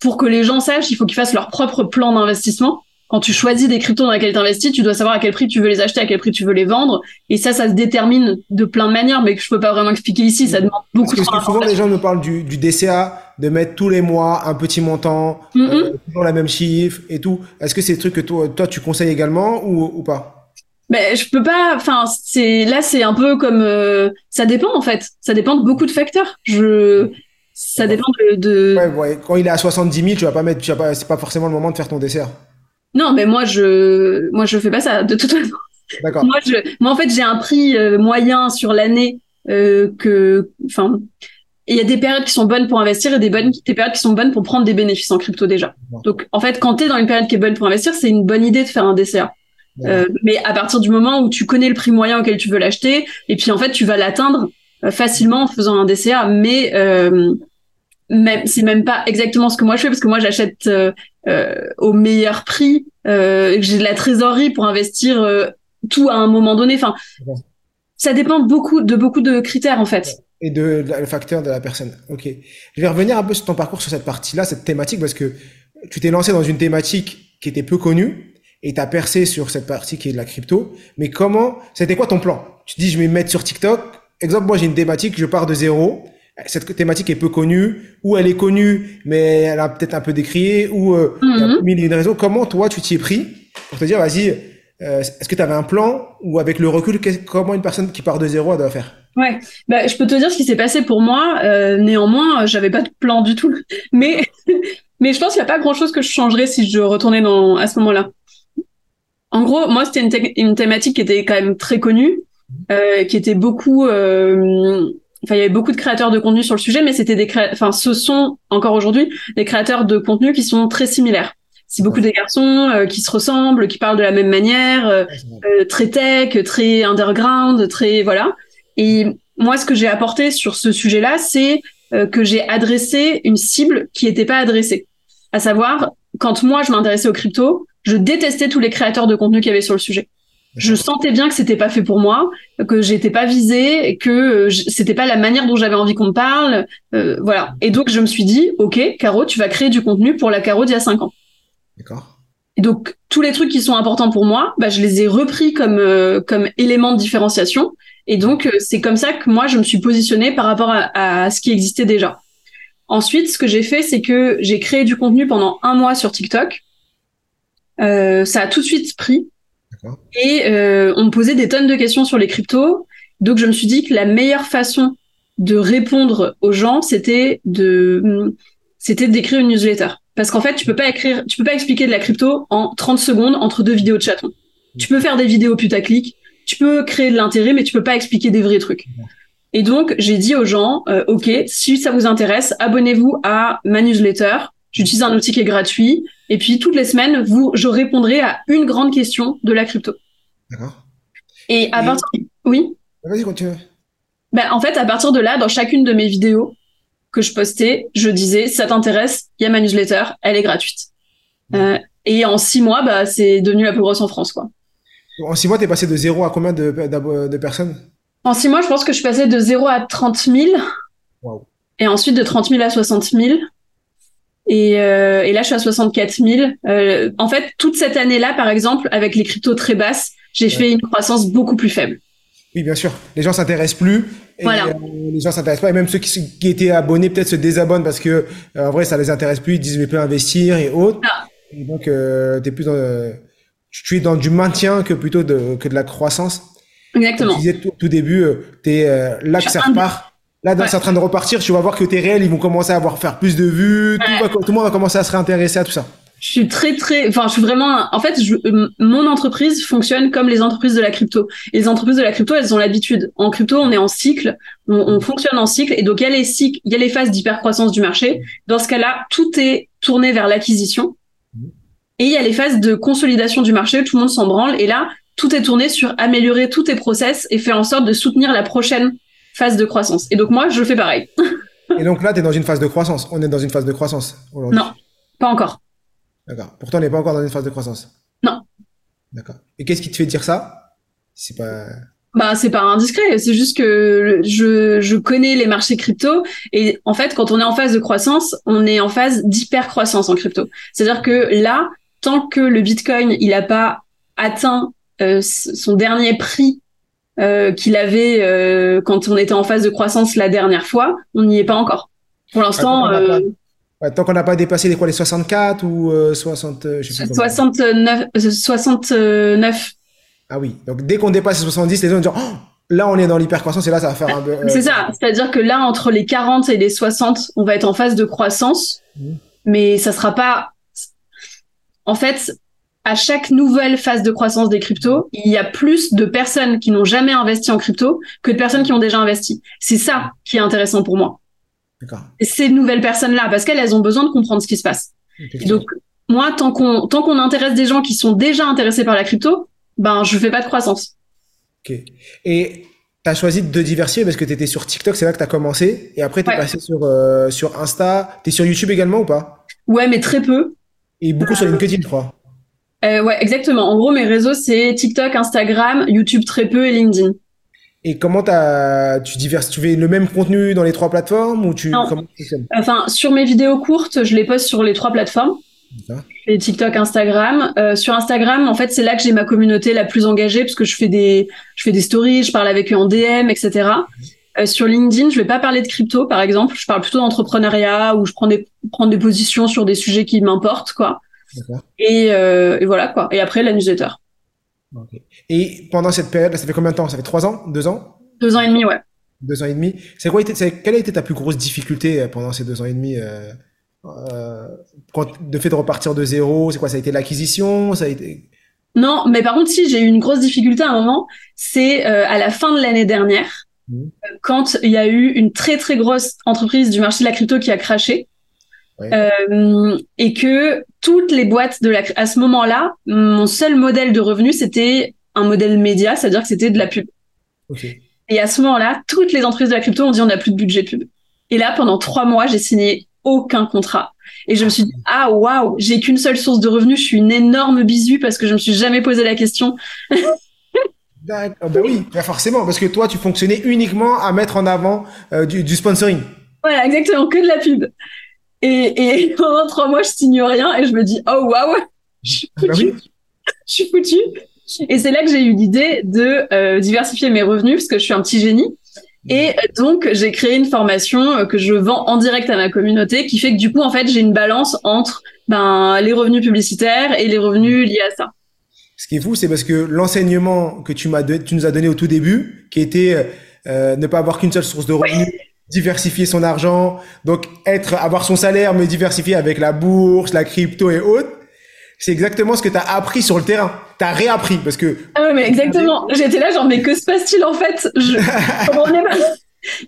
pour que les gens sachent, il faut qu'ils fassent leur propre plan d'investissement. Quand tu choisis des cryptos dans lesquels tu investis, tu dois savoir à quel prix tu veux les acheter, à quel prix tu veux les vendre. Et ça, ça se détermine de plein de manières, mais que je peux pas vraiment expliquer ici. Ça demande beaucoup de temps. Souvent, les gens me parlent du, du, DCA, de mettre tous les mois un petit montant, mm toujours la même chiffre et tout. Est-ce que c'est des trucs que toi, toi, tu conseilles également ou, ou pas? Mais je peux pas. Enfin, c'est là, c'est un peu comme euh, ça dépend en fait. Ça dépend de beaucoup de facteurs. Je ça dépend de. Ouais, ouais. Quand il est à 70 000, tu vas pas mettre, tu vas pas, c'est pas forcément le moment de faire ton dessert. Non, mais moi je, moi je fais pas ça de toute façon. D'accord. Moi, je, moi en fait j'ai un prix euh, moyen sur l'année euh, que, enfin, il y a des périodes qui sont bonnes pour investir et des bonnes, des périodes qui sont bonnes pour prendre des bénéfices en crypto déjà. Donc en fait, quand tu es dans une période qui est bonne pour investir, c'est une bonne idée de faire un DCA. Euh, mais à partir du moment où tu connais le prix moyen auquel tu veux l'acheter, et puis en fait tu vas l'atteindre facilement en faisant un DCA, mais euh, même c'est même pas exactement ce que moi je fais parce que moi j'achète euh, euh au meilleur prix, euh, j'ai de la trésorerie pour investir tout à un moment donné. Enfin, Ça dépend beaucoup de beaucoup de critères en fait. Et de, le facteur de la personne. Ok. Je vais revenir un peu sur ton parcours sur cette partie-là, cette thématique, parce que tu t'es lancé dans une thématique qui était peu connue et tu as percé sur cette partie qui est de la crypto. Mais comment, c'était quoi ton plan? Tu dis, je vais me mettre sur TikTok. Exemple, moi j'ai une thématique, je pars de zéro. Cette thématique est peu connue, ou elle est connue, mais elle a peut-être un peu décrié, ou euh, il y a mille et une raisons. Comment toi tu t'y es pris pour te dire, vas-y, euh, est-ce que tu avais un plan ou avec le recul, comment une personne qui part de zéro elle doit faire? Ouais, bah, je peux te dire ce qui s'est passé pour moi. Euh, néanmoins, j'avais pas de plan du tout. [laughs] Mais, [laughs] mais je pense qu'il n'y a pas grand-chose que je changerais si je retournais dans, à ce moment-là. En gros, moi, c'était une, une thématique qui était quand même très connue, euh, qui était beaucoup. euh, Enfin, il y avait beaucoup de créateurs de contenu sur le sujet, mais c'était des cré... enfin, ce sont encore aujourd'hui des créateurs de contenu qui sont très similaires. C'est beaucoup des garçons euh, qui se ressemblent, qui parlent de la même manière, euh, euh, très tech, très underground, très voilà. Et moi, ce que j'ai apporté sur ce sujet-là, c'est euh, que j'ai adressé une cible qui n'était pas adressée. À savoir, quand moi je m'intéressais aux crypto, je détestais tous les créateurs de contenu qu'il y avait sur le sujet. Je sentais bien que c'était pas fait pour moi, que j'étais pas visée, que euh, c'était pas la manière dont j'avais envie qu'on me parle, euh, voilà. Et donc je me suis dit, ok, Caro, tu vas créer du contenu pour la Caro d'il y a cinq ans. D'accord. Et donc tous les trucs qui sont importants pour moi, bah, je les ai repris comme euh, comme éléments de différenciation. Et donc euh, c'est comme ça que moi je me suis positionnée par rapport à, à ce qui existait déjà. Ensuite, ce que j'ai fait, c'est que j'ai créé du contenu pendant un mois sur TikTok. Euh, ça a tout de suite pris. Et euh, on me posait des tonnes de questions sur les cryptos. Donc je me suis dit que la meilleure façon de répondre aux gens, c'était de c'était d'écrire une newsletter. Parce qu'en fait, tu peux pas écrire, tu peux pas expliquer de la crypto en 30 secondes entre deux vidéos de chatons. Tu peux faire des vidéos putaclic, tu peux créer de l'intérêt, mais tu peux pas expliquer des vrais trucs. Et donc, j'ai dit aux gens, euh, OK, si ça vous intéresse, abonnez-vous à ma newsletter. J'utilise un outil qui est gratuit. Et puis, toutes les semaines, vous, je répondrai à une grande question de la crypto. D'accord. Et à Et- partir, oui. Vas-y, continue. Ben, en fait, à partir de là, dans chacune de mes vidéos que je postais, je disais, ça t'intéresse, il y a ma newsletter, elle est gratuite. Euh, et en six mois, bah, c'est devenu la plus grosse en France, quoi. En six mois, t'es passé de zéro à combien de, de personnes? En six mois, je pense que je suis passée de 0 à 30 000. Waouh. Et ensuite de 30 000 à 60 000. Et, euh, et là, je suis à 64 000. Euh, en fait, toute cette année-là, par exemple, avec les cryptos très basses, j'ai fait une croissance beaucoup plus faible. Oui, bien sûr. Les gens s'intéressent plus. Et Voilà. euh, les gens s'intéressent pas. Et même ceux qui, qui étaient abonnés peut-être se désabonnent parce que en vrai, ça les intéresse plus. Ils disent mais peux investir et autres. Ah. Et donc, t'es plus dans, tu es dans du maintien que plutôt de, que de la croissance. Comme Exactement. tu disais tout, tout début, t'es euh, là que Je ça repart. Là, Ouais. c'est en train de repartir. Tu vas voir que tes réels, ils vont commencer à avoir faire plus de vues. Tout, Ouais. va- tout le monde va commencer à se réintéresser à tout ça. Je suis très très, enfin, je suis vraiment. En fait, je, euh, mon entreprise fonctionne comme les entreprises de la crypto. Et les entreprises de la crypto, elles ont l'habitude. En crypto, on est en cycle, on, on fonctionne en cycle, et donc il y a les cycles, il y a les phases d'hypercroissance du marché. Dans ce cas-là, tout est tourné vers l'acquisition. Et il y a les phases de consolidation du marché, tout le monde s'en branle. Et là, tout est tourné sur améliorer tous tes process et faire en sorte de soutenir la prochaine phase de croissance. Et donc moi, je fais pareil. Et donc là, t'es dans une phase de croissance. On est dans une phase de croissance aujourd'hui. Non, pas encore. D'accord. Pourtant, on n'est pas encore dans une phase de croissance. Non. D'accord. Et qu'est-ce qui te fait dire ça? C'est pas. Bah, c'est pas indiscret, c'est juste que je, je connais les marchés crypto et en fait, quand on est en phase de croissance, on est en phase d'hyper-croissance en crypto. C'est-à-dire que là, tant que le Bitcoin, il a pas atteint euh, son dernier prix euh, qu'il avait euh, quand on était en phase de croissance la dernière fois, on n'y est pas encore. Pour l'instant, Ah, tant qu'on n'a euh, Ouais, tant qu'on n'a pas dépassé les quoi, les 64 ou euh, 60, euh, je sais plus combien. 69, euh, 69, Ah oui. Donc dès qu'on dépasse les 70, les gens vont dire oh, là on est dans l'hypercroissance et là ça va faire un peu. euh, C'est ça, c'est-à-dire que là, entre les 40 et les 60, on va être en phase de croissance, Mhm. mais ça sera pas. En fait, à chaque nouvelle phase de croissance des cryptos, il y a plus de personnes qui n'ont jamais investi en crypto que de personnes qui ont déjà investi. C'est ça qui est intéressant pour moi. Ces nouvelles personnes-là, parce qu'elles, elles ont besoin de comprendre ce qui se passe. Et donc, moi, tant qu'on tant qu'on intéresse des gens qui sont déjà intéressés par la crypto, ben, je fais pas de croissance. Ok. Et tu as choisi de diversifier parce que tu étais sur TikTok, c'est là que tu as commencé. Et après, tu es Ouais. passé sur, euh, sur Insta. Tu es sur YouTube également ou pas? Ouais, mais très peu. Et beaucoup sur LinkedIn, je crois. Euh, ouais, exactement. En gros, mes réseaux, c'est TikTok, Instagram, YouTube très peu et LinkedIn. Et comment tu diverses, tu fais le même contenu dans les trois plateformes ou tu, non. comment Enfin, sur mes vidéos courtes, je les poste sur les trois plateformes. Les TikTok, Instagram. Euh, sur Instagram, en fait, c'est là que j'ai ma communauté la plus engagée parce que je fais des, je fais des stories, je parle avec eux en DM, etc. Euh, sur LinkedIn, je vais pas parler de crypto, par exemple. Je parle plutôt d'entrepreneuriat ou je prends des, prendre des positions sur des sujets qui m'importent, quoi. Et, euh, et, voilà, quoi. Et après, la newsletter. Okay. Et pendant cette période, ça fait combien de temps? Ça fait trois ans? Deux ans? Deux ans et demi, ouais. Deux ans et demi. C'est quoi Quelle a été ta plus grosse difficulté euh, pendant ces deux ans et demi euh, euh, De fait de repartir de zéro, c'est quoi? Ça a été l'acquisition? Ça a été Non, mais par contre, si j'ai eu une grosse difficulté à un moment, c'est à la fin de l'année dernière, mmh. quand il y a eu une très très grosse entreprise du marché de la crypto qui a craché. Ouais. Euh, et que toutes les boîtes de la à ce moment-là, mon seul modèle de revenu c'était un modèle média, c'est-à-dire que c'était de la pub. Okay. Et à ce moment-là, toutes les entreprises de la crypto ont dit on n'a plus de budget pub. Et là, pendant trois mois, j'ai signé aucun contrat. Et je me suis dit ah waouh, j'ai qu'une seule source de revenus, je suis une énorme bisu parce que je me suis jamais posé la question. D'accord, [laughs] bah oui, bah forcément, parce que toi, tu fonctionnais uniquement à mettre en avant euh, du, du sponsoring. Voilà, exactement, que de la pub. Et, et, [laughs] pendant trois mois, je signe rien et je me dis, oh waouh, je suis foutue. Bah oui. Je suis foutue. Et c'est là que j'ai eu l'idée de euh, diversifier mes revenus parce que je suis un petit génie. Et donc, j'ai créé une formation que je vends en direct à ma communauté qui fait que du coup, en fait, j'ai une balance entre ben, les revenus publicitaires et les revenus liés à ça. Ce qui est fou, c'est parce que l'enseignement que tu, m'as tu nous as donné au tout début, qui était euh, ne pas avoir qu'une seule source de revenus, diversifier son argent, donc être, avoir son salaire, mais diversifier avec la bourse, la crypto et autres. C'est exactement ce que tu as appris sur le terrain. Tu as réappris parce que. Ah ouais, mais exactement. J'étais là, genre, mais que se passe-t-il en fait? Je [laughs]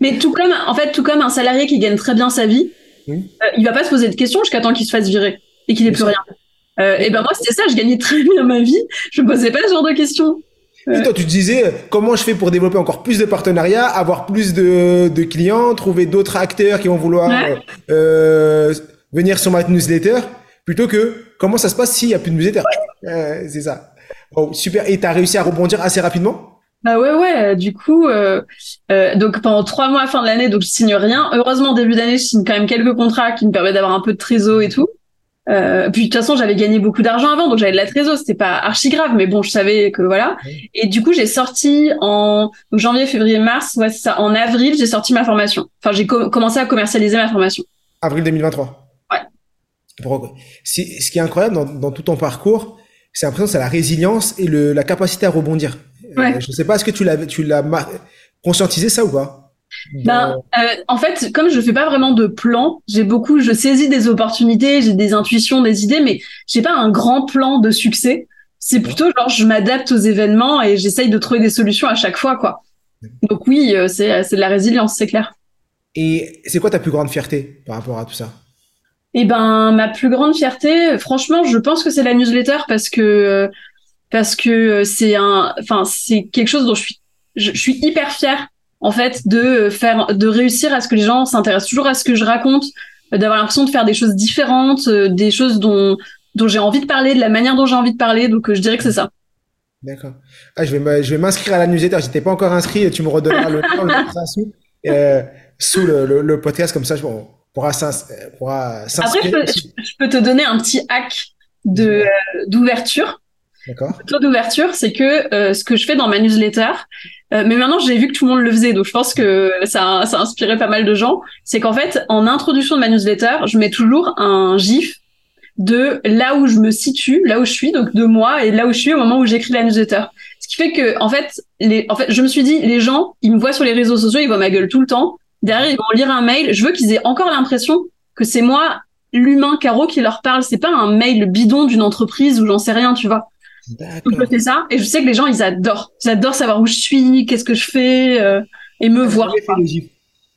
Mais tout comme, en fait, tout comme un salarié qui gagne très bien sa vie, mmh. euh, il va pas se poser de questions jusqu'à temps qu'il se fasse virer et qu'il ait plus rien. Euh, et ben moi, c'était ça. Je gagnais très bien ma vie. Je me posais pas ce genre de questions. Et toi, tu te disais comment je fais pour développer encore plus de partenariats, avoir plus de, de clients, trouver d'autres acteurs qui vont vouloir ouais. euh, venir sur ma newsletter, plutôt que comment ça se passe s'il y a plus de newsletter. Ouais. Euh, c'est ça. Oh, super. Et tu as réussi à rebondir assez rapidement? Bah ouais ouais. Du coup, euh, donc pendant trois mois à fin de l'année, donc je signe rien. Heureusement, début d'année, je signe quand même quelques contrats qui me permettent d'avoir un peu de trésor et tout. Euh, puis de toute façon, j'avais gagné beaucoup d'argent avant, donc j'avais de la trésor. C'était pas archi grave, mais bon, je savais que voilà. Et du coup, j'ai sorti en janvier, février, mars, ouais, ça. En avril, j'ai sorti ma formation. Enfin, j'ai co commencé à commercialiser ma formation. Avril 2023. Ouais. Ce qui est incroyable dans, dans tout ton parcours, c'est l'impression c'est la résilience et le, la capacité à rebondir. Ouais. Euh, je sais pas, est-ce que tu l'as, tu l'as conscientisé ça ou pas? Ben, euh, en fait, comme je fais pas vraiment de plan, j'ai beaucoup, je saisis des opportunités, j'ai des intuitions, des idées, mais j'ai pas un grand plan de succès. C'est plutôt genre je m'adapte aux événements et j'essaye de trouver des solutions à chaque fois, quoi. Donc oui, euh, c'est c'est de la résilience, c'est clair. Et c'est quoi ta plus grande fierté par rapport à tout ça? Eh ben, ma plus grande fierté, franchement, je pense que c'est la newsletter parce que parce que c'est un, enfin, c'est quelque chose dont je suis je, je suis hyper fière en fait de faire de réussir à ce que les gens s'intéressent toujours à ce que je raconte d'avoir l'impression de faire des choses différentes des choses dont dont j'ai envie de parler de la manière dont j'ai envie de parler donc je dirais que c'est ça. D'accord. Ah, je vais je vais m'inscrire à la newsletter. J'étais pas encore inscrit tu me redonneras le nom le sous, euh, sous le, le, le, podcast comme ça je pourra s'inscrire après je peux, je peux, te donner un petit hack de euh, d'ouverture. D'accord. Taux d'ouverture, c'est que euh, ce que je fais dans ma newsletter, euh, mais maintenant j'ai vu que tout le monde le faisait, donc je pense que ça, ça a pas mal de gens, c'est qu'en fait, en introduction de ma newsletter, je mets toujours un gif de là où je me situe, là où je suis, donc de moi et là où je suis au moment où j'écris la newsletter. Ce qui fait que, en fait, les, en fait, je me suis dit, les gens, ils me voient sur les réseaux sociaux, ils voient ma gueule tout le temps. Derrière, ils vont lire un mail. Je veux qu'ils aient encore l'impression que c'est moi, l'humain Caro, qui leur parle. C'est pas un mail bidon d'une entreprise ou j'en sais rien, tu vois. Donc je fais ça et je sais que les gens ils adorent, ils adorent savoir où je suis, qu'est-ce que je fais euh, et me voir.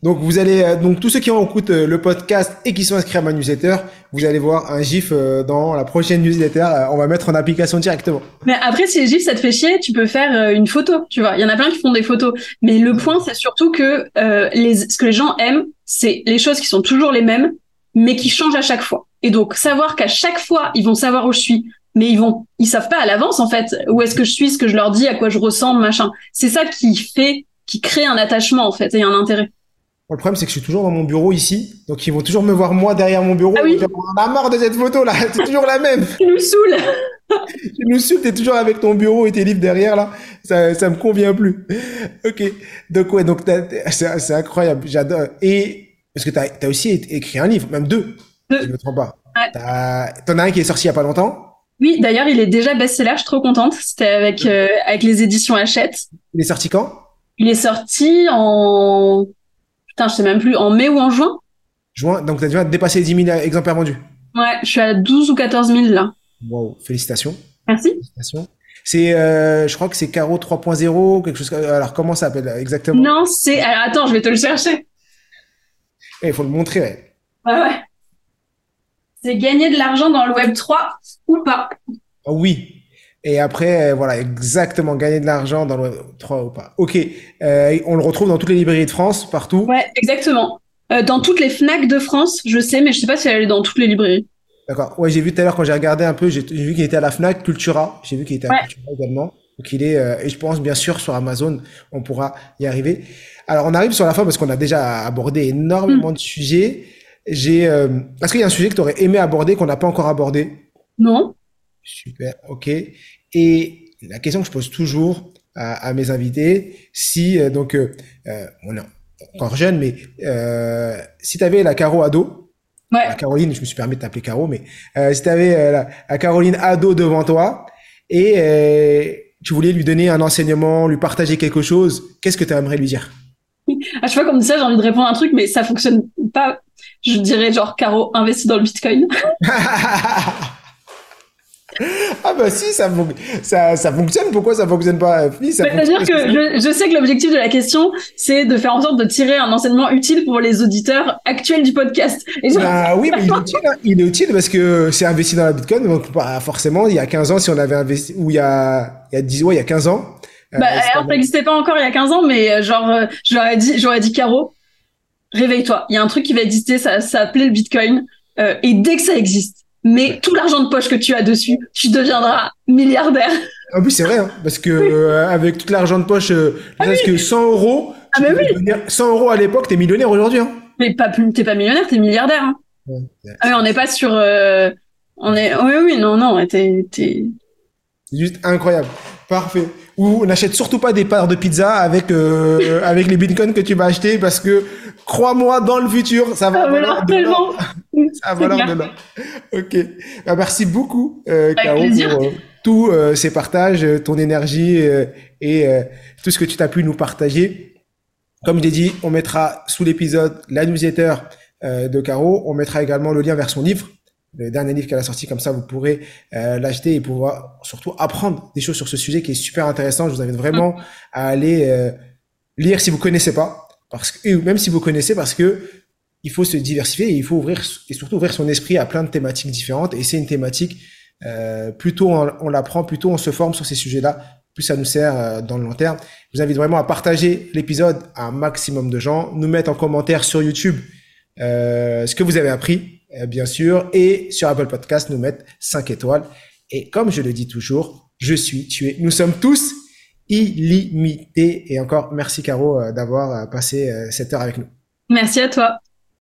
Donc vous allez euh, donc tous ceux qui ont écouté euh, le podcast et qui sont inscrits à ma newsletter, vous allez voir un gif euh, dans la prochaine newsletter. On va mettre en application directement. Mais après si les gifs ça te fait chier, tu peux faire une photo. Tu vois, il y en a plein qui font des photos. Mais le point c'est surtout que les, ce que les gens aiment, c'est les choses qui sont toujours les mêmes, mais qui changent à chaque fois. Et donc savoir qu'à chaque fois ils vont savoir où je suis, mais ils vont ils savent pas à l'avance en fait où est-ce que je suis ce que je leur dis à quoi je ressemble machin c'est ça qui fait qui crée un attachement en fait et un intérêt. le problème, c'est que je suis toujours dans mon bureau ici, donc ils vont toujours me voir moi derrière mon bureau. Ah oui. On a marre de cette photo là, c'est toujours la même. Tu nous saoules. [laughs] tu nous saoules, t'es toujours avec ton bureau et tes livres derrière là. Ça, ça me convient plus. Ok. Donc ouais, donc c'est incroyable. J'adore. Et parce que t'as as aussi écrit un livre, même deux. deux. Je me trompe pas. Ouais. T'en as un qui est sorti il y a pas longtemps. Oui, d'ailleurs, il est déjà best-seller. Je suis trop contente. C'était avec euh, avec les éditions Hachette. Il est sorti quand? Il est sorti en putain, je sais même plus, en mai ou en juin. Juin. Donc t'as déjà dépassé les 10 000 exemplaires vendus. Ouais, je suis à 12 ou 14 000 là. Wow, félicitations. Merci. Félicitations. C'est, euh, je crois que c'est Caro 3.0, quelque chose. Alors comment ça s'appelle exactement? Non, c'est. Alors attends, je vais te le chercher. Il eh, faut le montrer. Ouais, ouais. ouais. C'est gagner de l'argent dans le Web 3 ou pas ah Oui. Et après, euh, voilà, exactement, gagner de l'argent dans le Web 3 ou pas. Ok. Euh, on le retrouve dans toutes les librairies de France, partout. Ouais, exactement. Euh, dans toutes les Fnac de France, je sais, mais je sais pas si elle est dans toutes les librairies. D'accord. Ouais, j'ai vu tout à l'heure quand j'ai regardé un peu, j'ai vu qu'il était à la Fnac, Cultura. J'ai vu qu'il était à Cultura également. Donc il est, euh, et je pense bien sûr sur Amazon, on pourra y arriver. Alors on arrive sur la fin parce qu'on a déjà abordé énormément hmm. de sujets. J'ai, euh, est-ce qu'il y a un sujet que tu aurais aimé aborder qu'on n'a pas encore abordé? Non. Super, ok. Et la question que je pose toujours à, à mes invités, si euh, donc euh, euh, on est encore jeune, mais euh, si tu avais la Caro ado, ouais. la Caroline, je me suis permis de t'appeler Caro, mais si tu avais la, la, Caroline ado devant toi et tu voulais lui donner un enseignement, lui partager quelque chose, qu'est-ce que tu aimerais lui dire? [laughs] À chaque fois qu'on me dit ça, j'ai envie de répondre un truc, mais ça fonctionne pas je dirais genre Caro investit dans le Bitcoin. [laughs] ah bah si, ça, ça, ça fonctionne. Pourquoi ça fonctionne pas? C'est-à-dire que je, je, sais que l'objectif de la question, c'est de faire en sorte de tirer un enseignement utile pour les auditeurs actuels du podcast. Ah oui, mais il est utile. Hein. Il est utile parce que c'est investi dans la Bitcoin. Donc bah, forcément, il y a 15 ans, si on avait investi, ou il y a, il y a 10 ouais, il y a 15 ans. Euh, bah, alors, ça n'existait pas encore il y a 15 ans, mais euh, genre, euh, j'aurais dit, j'aurais dit Caro, réveille-toi. Il y a un truc qui va exister, ça, ça s'appelait le Bitcoin. Euh, et dès que ça existe, mais tout l'argent de poche que tu as dessus, tu deviendras milliardaire. Ah oui, c'est vrai, hein, parce que euh, avec tout l'argent de poche, euh, ah que 100 euros, ah mais oui. 100 euros à l'époque, t'es millionnaire aujourd'hui. Hein. Mais pas, t'es pas millionnaire, t'es milliardaire. Hein. Ouais, ah oui, on n'est pas sur, euh, on est, oui, oui, non, non, t'es. C'est juste incroyable. Parfait. Ou n'achète surtout pas des parts de pizza avec euh, avec les bitcoins que tu vas acheter parce que crois-moi dans le futur ça va valoir de l'or. ça va valoir de l'or. Ok. Bah, merci beaucoup euh, Caro pour euh, tous euh, ces partages, ton énergie et tout ce que tu t'as pu nous partager. Comme je l'ai dit, on mettra sous l'épisode la newsletter de Caro. On mettra également le lien vers son livre le dernier livre qu'elle a sorti, comme ça vous pourrez euh, l'acheter et pouvoir surtout apprendre des choses sur ce sujet qui est super intéressant. Je vous invite vraiment [laughs] à aller euh, lire si vous connaissez pas, parce que même si vous connaissez, parce que il faut se diversifier et il faut ouvrir et surtout ouvrir son esprit à plein de thématiques différentes. Et c'est une thématique euh, plutôt on, on l'apprend, plutôt on se forme sur ces sujets-là, plus ça nous sert euh, dans le long terme. Je vous invite vraiment à partager l'épisode à un maximum de gens, nous mettre en commentaire sur YouTube euh, ce que vous avez appris bien sûr, et sur Apple Podcast, nous mettre 5 étoiles. Et comme je le dis toujours, je suis tué. Nous sommes tous illimités. Et encore, merci Caro euh, d'avoir euh, passé cette heure avec nous. Merci à toi.